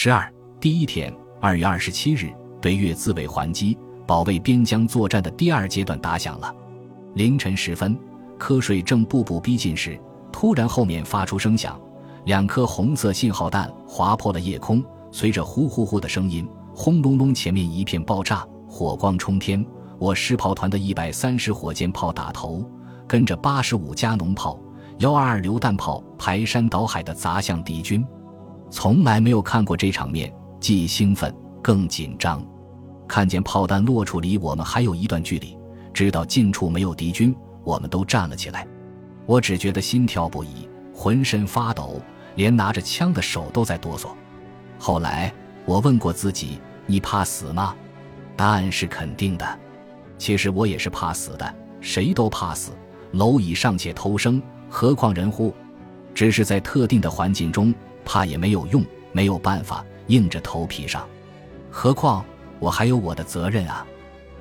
十二第一天，二月二十七日，北越自卫还击，保卫边疆作战的第二阶段打响了。凌晨时分，瞌睡正步步逼近时，突然后面发出声响，两颗红色信号弹划破了夜空，随着呼呼呼的声音，轰隆隆，前面一片爆炸，火光冲天。我师炮团的一百三十火箭炮打头，跟着八十五加农炮、幺二二榴弹炮排山倒海地砸向敌军。从来没有看过这场面，既兴奋更紧张。看见炮弹落处离我们还有一段距离，知道近处没有敌军，我们都站了起来。我只觉得心跳不已，浑身发抖，连拿着枪的手都在哆嗦。后来我问过自己：“你怕死吗？”答案是肯定的。其实我也是怕死的，谁都怕死。蝼蚁尚且偷生，何况人乎？只是在特定的环境中，怕也没有用，没有办法，硬着头皮上。何况我还有我的责任啊！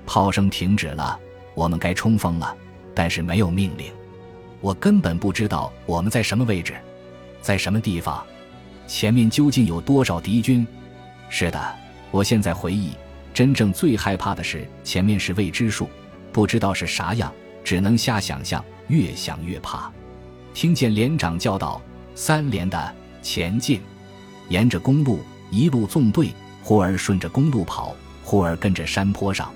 炮声停止了，我们该冲锋了，但是没有命令。我根本不知道我们在什么位置，在什么地方，前面究竟有多少敌军？是的，我现在回忆。真正最害怕的是前面是未知数，不知道是啥样，只能瞎想象，越想越怕。听见连长叫道：“三连的前进！”沿着公路一路纵队，忽而顺着公路跑，忽而跟着山坡上，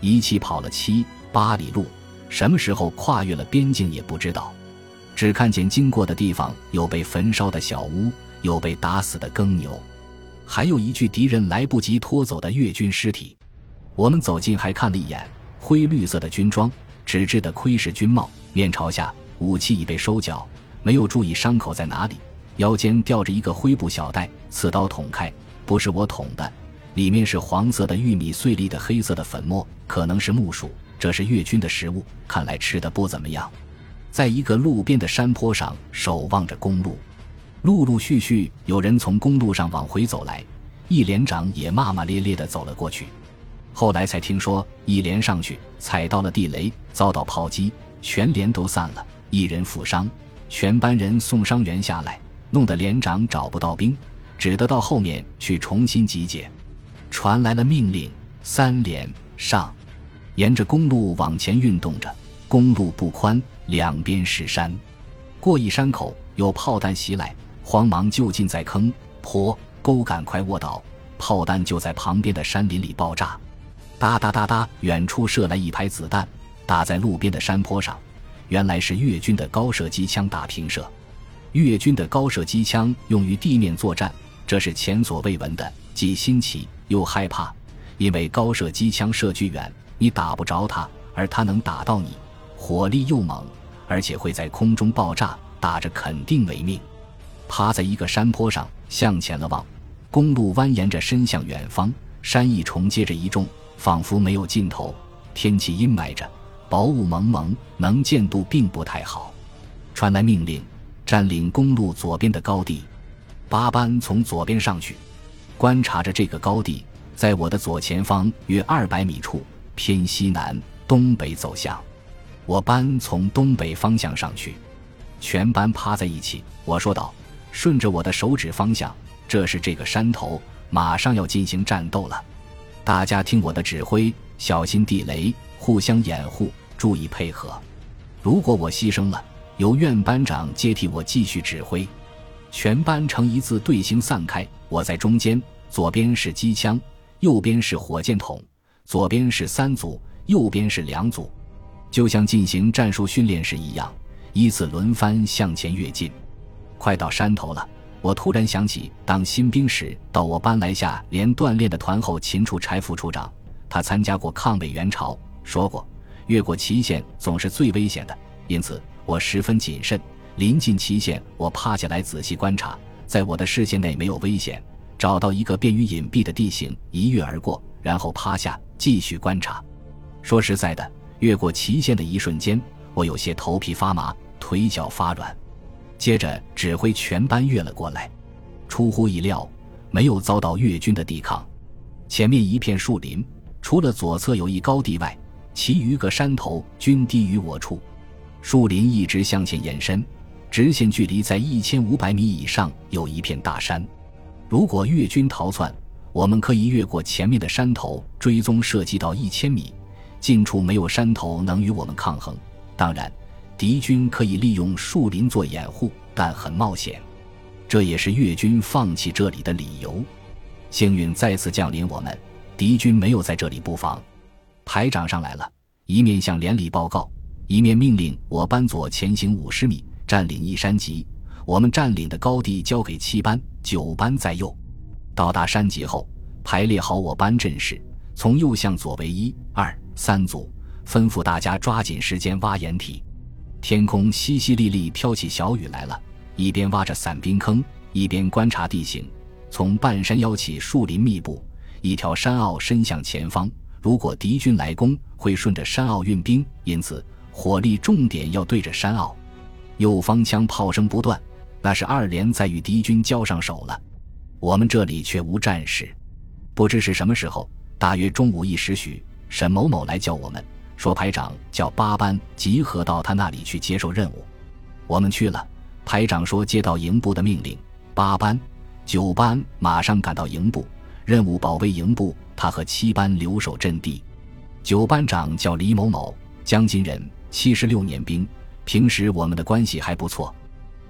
一气跑了七八里路。什么时候跨越了边境也不知道，只看见经过的地方有被焚烧的小屋，有被打死的耕牛。还有一具敌人来不及拖走的越军尸体，我们走近还看了一眼，灰绿色的军装，纸质的盔式军帽，面朝下，武器已被收缴，没有注意伤口在哪里，腰间吊着一个灰布小袋，刺刀捅开，不是我捅的，里面是黄色的玉米碎粒的黑色的粉末，可能是木薯，这是越军的食物，看来吃的不怎么样。在一个路边的山坡上守望着公路。陆陆续续有人从公路上往回走来，一连长也骂骂咧咧地走了过去。后来才听说，一连上去踩到了地雷，遭到炮击，全连都散了，一人负伤，全班人送伤员下来，弄得连长找不到兵，只得到后面去重新集结。传来了命令，三连上，沿着公路往前运动着。公路不宽，两边是山，过一山口有炮弹袭来。慌忙就近在坑坡沟赶快卧倒，炮弹就在旁边的山林里爆炸，哒哒哒哒，远处射来一排子弹，打在路边的山坡上。原来是越军的高射机枪打平射。越军的高射机枪用于地面作战，这是前所未闻的，既新奇又害怕。因为高射机枪射距远，你打不着它，而它能打到你，火力又猛，而且会在空中爆炸，打着肯定没命。趴在一个山坡上，向前了望，公路蜿蜒着伸向远方，山一重接着一重，仿佛没有尽头。天气阴霾着，薄雾蒙蒙，能见度并不太好。传来命令，占领公路左边的高地。八班从左边上去，观察着这个高地，在我的左前方约二百米处，偏西南东北走向。我班从东北方向上去，全班趴在一起。我说道。顺着我的手指方向，这是这个山头，马上要进行战斗了。大家听我的指挥，小心地雷，互相掩护，注意配合。如果我牺牲了，由院班长接替我继续指挥。全班成一字队形散开，我在中间，左边是机枪，右边是火箭筒，左边是三组，右边是两组，就像进行战术训练时一样，依次轮番向前跃进。快到山头了，我突然想起当新兵时到我班来下连锻炼的团后勤处柴副处长，他参加过抗美援朝，说过越过祁县总是最危险的，因此我十分谨慎。临近旗线，我趴下来仔细观察，在我的视线内没有危险，找到一个便于隐蔽的地形，一跃而过，然后趴下继续观察。说实在的，越过旗线的一瞬间，我有些头皮发麻，腿脚发软。接着指挥全班跃了过来，出乎意料，没有遭到越军的抵抗。前面一片树林，除了左侧有一高地外，其余个山头均低于我处。树林一直向前延伸，直线距离在一千五百米以上，有一片大山。如果越军逃窜，我们可以越过前面的山头，追踪射击到一千米，近处没有山头能与我们抗衡。当然，敌军可以利用树林做掩护，但很冒险。这也是越军放弃这里的理由。幸运再次降临，我们敌军没有在这里布防。排长上来了，一面向连里报告，一面命令我班左前行五十米，占领一山脊。我们占领的高地交给七班、九班在右。到达山脊后，排列好我班阵势，从右向左为一、二、三组，吩咐大家抓紧时间挖掩体。天空淅淅沥沥飘起小雨来了，一边挖着散兵坑，一边观察地形。从半山腰起，树林密布，一条山坳伸向前方。如果敌军来攻，会顺着山坳运兵，因此火力重点要对着山坳。右方枪炮声不断。那是二连在与敌军交上手了，我们这里却无战事。不知是什么时候，大约中午一时许，沈某某来叫我们，说排长叫八班集合到他那里去接受任务。我们去了，排长说接到营部的命令，八班、九班马上赶到营部，任务保卫营部，他和七班留守阵地。九班长叫李某某，江津人，七十六年兵，平时我们的关系还不错。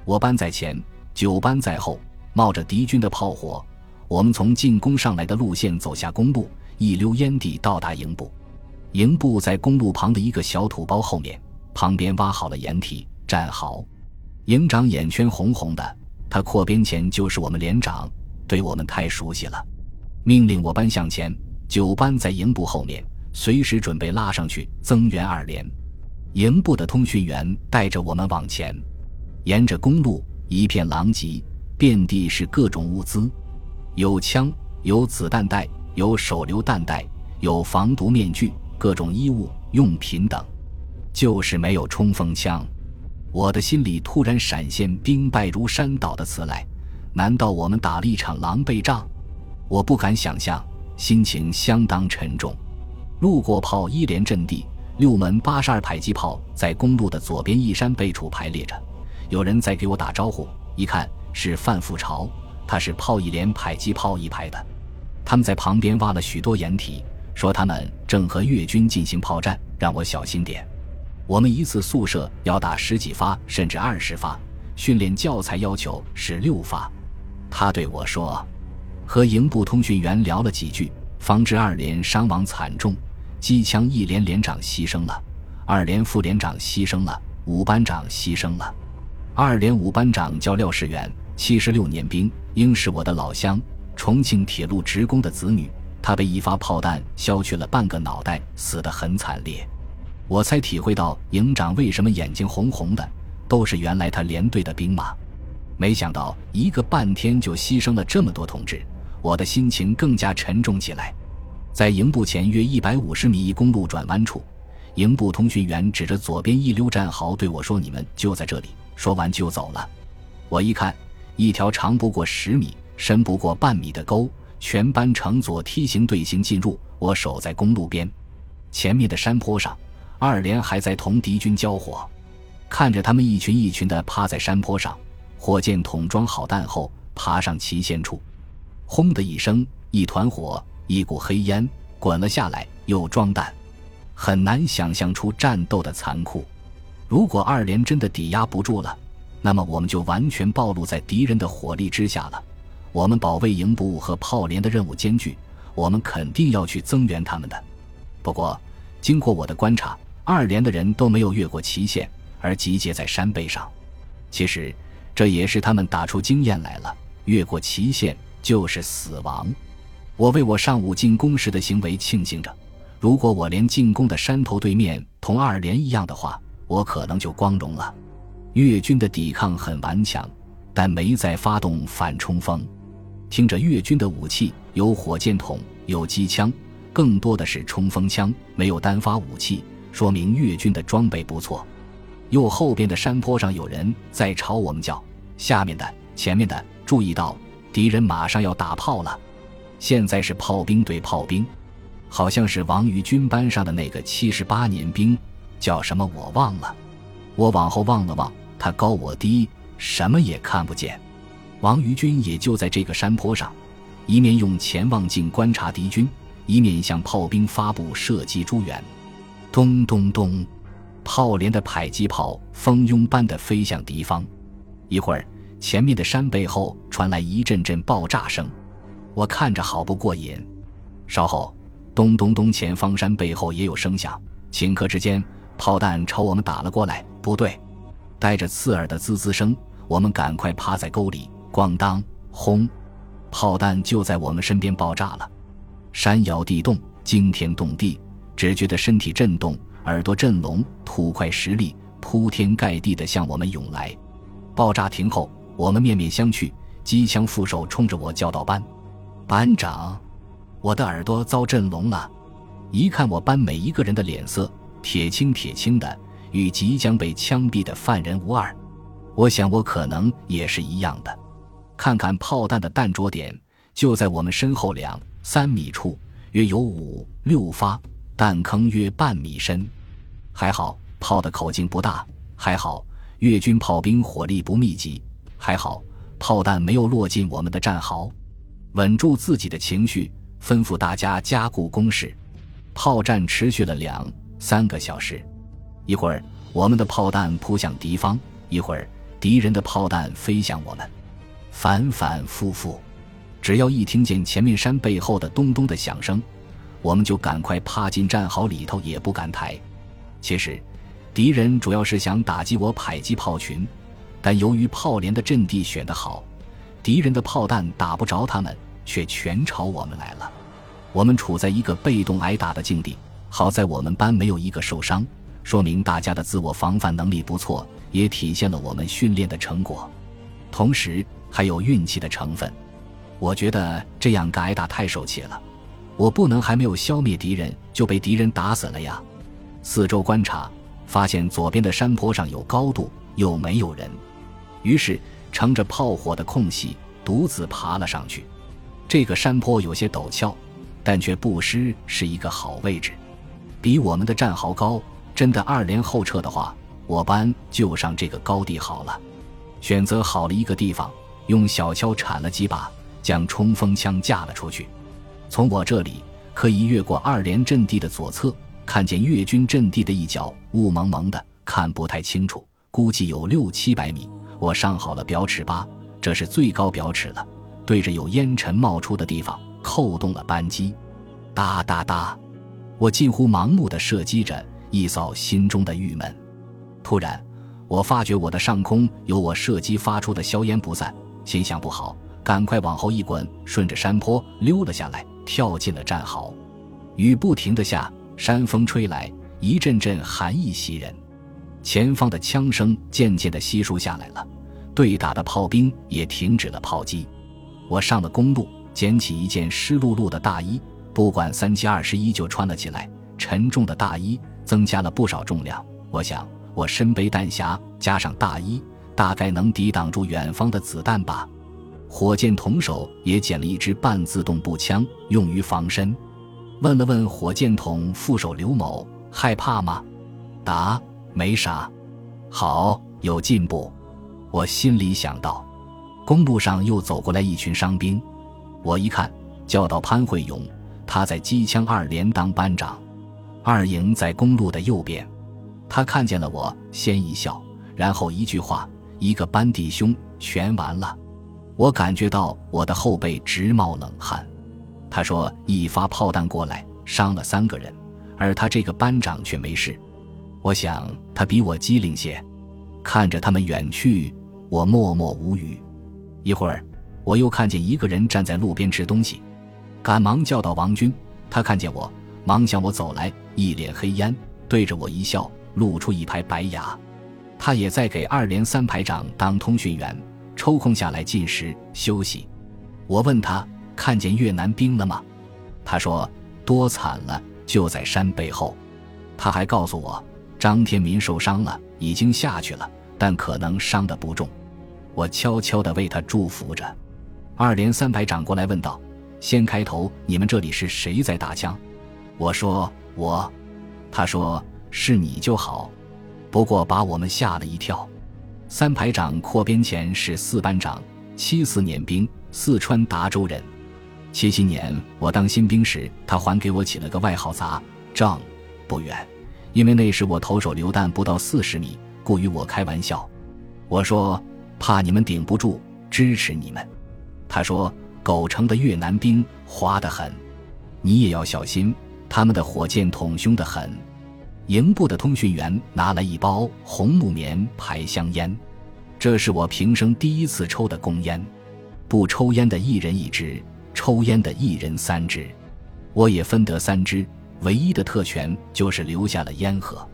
我班在前，九班在后，冒着敌军的炮火，我们从进攻上来的路线走下公路，一溜烟地到达营部。营部在公路旁的一个小土包后面，旁边挖好了掩体，站好。营长眼圈红红的，他扩编前就是我们连长，对我们太熟悉了，命令我班向前，九班在营部后面，随时准备拉上去增援二连。营部的通讯员带着我们往前。沿着公路一片狼藉，遍地是各种物资，有枪，有子弹袋，有手榴弹袋，有防毒面具，各种衣物用品等，就是没有冲锋枪。我的心里突然闪现“兵败如山倒”的词来，难道我们打了一场狼狈仗？我不敢想象，心情相当沉重。路过炮一连阵地，六门八十二迫击炮在公路的左边一山背处排列着。有人在给我打招呼，一看是范富朝，他是炮一连迫击炮一排的。他们在旁边挖了许多掩体，说他们正和越军进行炮战，让我小心点。我们一次宿舍要打十几发，甚至二十发，训练教材要求是六发。他对我说，和营部通讯员聊了几句，方知二连伤亡惨重，机枪一连连长牺牲了，二连副连长牺牲了，五班长牺牲了。二连五班长叫廖世元，七十六年兵，应是我的老乡，重庆铁路职工的子女。他被一发炮弹削去了半个脑袋，死得很惨烈。我才体会到营长为什么眼睛红红的，都是原来他连队的兵马。没想到一个半天就牺牲了这么多同志，我的心情更加沉重起来。在营部前约一百五十米一公路转弯处，营部通讯员指着左边一溜战壕对我说：“你们就在这里。”说完就走了。我一看，一条长不过十米、深不过半米的沟，全班乘坐梯形队形进入。我守在公路边，前面的山坡上，二连还在同敌军交火。看着他们一群一群的趴在山坡上，火箭筒装好弹后，爬上旗线处，轰的一声，一团火，一股黑烟滚了下来，又装弹。很难想象出战斗的残酷。如果二连真的抵押不住了，那么我们就完全暴露在敌人的火力之下了。我们保卫营部和炮连的任务艰巨，我们肯定要去增援他们的。不过，经过我的观察，二连的人都没有越过旗线，而集结在山背上。其实，这也是他们打出经验来了。越过旗线就是死亡。我为我上午进攻时的行为庆幸着。如果我连进攻的山头对面同二连一样的话，我可能就光荣了。越军的抵抗很顽强，但没再发动反冲锋。听着，越军的武器有火箭筒，有机枪，更多的是冲锋枪，没有单发武器，说明越军的装备不错。右后边的山坡上有人在朝我们叫：“下面的，前面的，注意到敌人马上要打炮了。”现在是炮兵对炮兵，好像是王于军班上的那个七十八年兵。叫什么我忘了，我往后望了望，他高我低，什么也看不见。王于军也就在这个山坡上，一面用潜望镜观察敌军，一面向炮兵发布射击诸元。咚咚咚，炮连的迫击炮蜂拥般的飞向敌方。一会儿，前面的山背后传来一阵阵爆炸声，我看着好不过瘾。稍后，咚咚咚，前方山背后也有声响。顷刻之间，炮弹朝我们打了过来。不对，带着刺耳的滋滋声，我们赶快趴在沟里。咣当，轰！炮弹就在我们身边爆炸了。山摇地动，惊天动地，只觉得身体震动，耳朵震聋，土块石粒铺天盖地的向我们涌来。爆炸停后，我们面面相觑，机枪副手冲着我叫道：“班，班长！”我的耳朵遭震聋了，一看我班每一个人的脸色，铁青铁青的，与即将被枪毙的犯人无二。我想我可能也是一样的。看看炮弹的弹着点，就在我们身后两三米处，约有五六发，弹坑约半米深。还好炮的口径不大，还好越军炮兵火力不密集，还好炮弹没有落进我们的战壕。稳住自己的情绪。吩咐大家加固工事。炮战持续了两三个小时，一会儿我们的炮弹扑向敌方，一会儿敌人的炮弹飞向我们，反反复复。只要一听见前面山背后的咚咚的响声，我们就赶快趴进战壕里头，也不敢抬。其实，敌人主要是想打击我迫击炮群，但由于炮连的阵地选得好，敌人的炮弹打不着他们。却全朝我们来了，我们处在一个被动挨打的境地。好在我们班没有一个受伤，说明大家的自我防范能力不错，也体现了我们训练的成果。同时还有运气的成分。我觉得这样挨打太受气了，我不能还没有消灭敌人就被敌人打死了呀。四周观察，发现左边的山坡上有高度，又没有人，于是乘着炮火的空隙，独自爬了上去。这个山坡有些陡峭，但却不失是一个好位置，比我们的战壕高。真的二连后撤的话，我班就上这个高地好了。选择好了一个地方，用小锹铲了几把，将冲锋枪架了出去。从我这里可以越过二连阵地的左侧，看见越军阵地的一角，雾蒙蒙的，看不太清楚，估计有六七百米。我上好了表尺八，这是最高表尺了。对着有烟尘冒出的地方扣动了扳机，哒哒哒，我近乎盲目的射击着，一扫心中的郁闷。突然，我发觉我的上空有我射击发出的硝烟不散，心想不好，赶快往后一滚，顺着山坡溜了下来，跳进了战壕。雨不停的下，山风吹来，一阵阵寒意袭人。前方的枪声渐渐的稀疏下来了，对打的炮兵也停止了炮击。我上了公路，捡起一件湿漉漉的大衣，不管三七二十一就穿了起来。沉重的大衣增加了不少重量。我想，我身背弹匣，加上大衣，大概能抵挡住远方的子弹吧。火箭筒手也捡了一支半自动步枪，用于防身。问了问火箭筒副手刘某，害怕吗？答：没啥。好，有进步。我心里想到。公路上又走过来一群伤兵，我一看，叫到潘慧勇，他在机枪二连当班长，二营在公路的右边。他看见了我，先一笑，然后一句话：“一个班弟兄全完了。”我感觉到我的后背直冒冷汗。他说：“一发炮弹过来，伤了三个人，而他这个班长却没事。”我想他比我机灵些。看着他们远去，我默默无语。一会儿，我又看见一个人站在路边吃东西，赶忙叫到王军。他看见我，忙向我走来，一脸黑烟，对着我一笑，露出一排白牙。他也在给二连三排长当通讯员，抽空下来进食休息。我问他看见越南兵了吗？他说多惨了，就在山背后。他还告诉我，张天民受伤了，已经下去了，但可能伤得不重。我悄悄地为他祝福着。二连三排长过来问道：“先开头，你们这里是谁在打枪？”我说：“我。”他说：“是你就好。”不过把我们吓了一跳。三排长扩编前是四班长，七四年兵，四川达州人。七七年我当新兵时，他还给我起了个外号“杂仗”，不远，因为那时我投手榴弹不到四十米，故与我开玩笑。我说怕你们顶不住，支持你们。他说狗城的越南兵滑得很，你也要小心，他们的火箭筒凶得很。营部的通讯员拿来一包红木棉牌香烟，这是我平生第一次抽的公烟，不抽烟的一人一支。抽烟的一人三支，我也分得三支，唯一的特权就是留下了烟盒，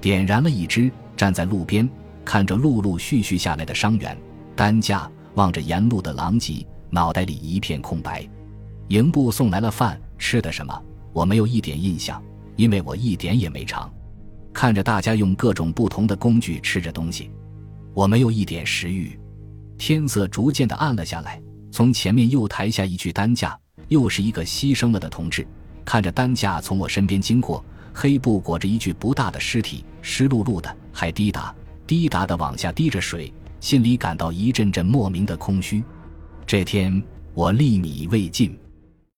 点燃了一支，站在路边看着陆陆续续下来的伤员担架，望着沿路的狼藉，脑袋里一片空白。营部送来了饭，吃的什么我没有一点印象，因为我一点也没尝。看着大家用各种不同的工具吃着东西，我没有一点食欲。天色逐渐的暗了下来。从前面又抬下一具担架，又是一个牺牲了的同志。看着担架从我身边经过，黑布裹着一具不大的尸体，湿漉漉的，还滴答滴答的往下滴着水，心里感到一阵阵莫名的空虚。这天我粒米未进。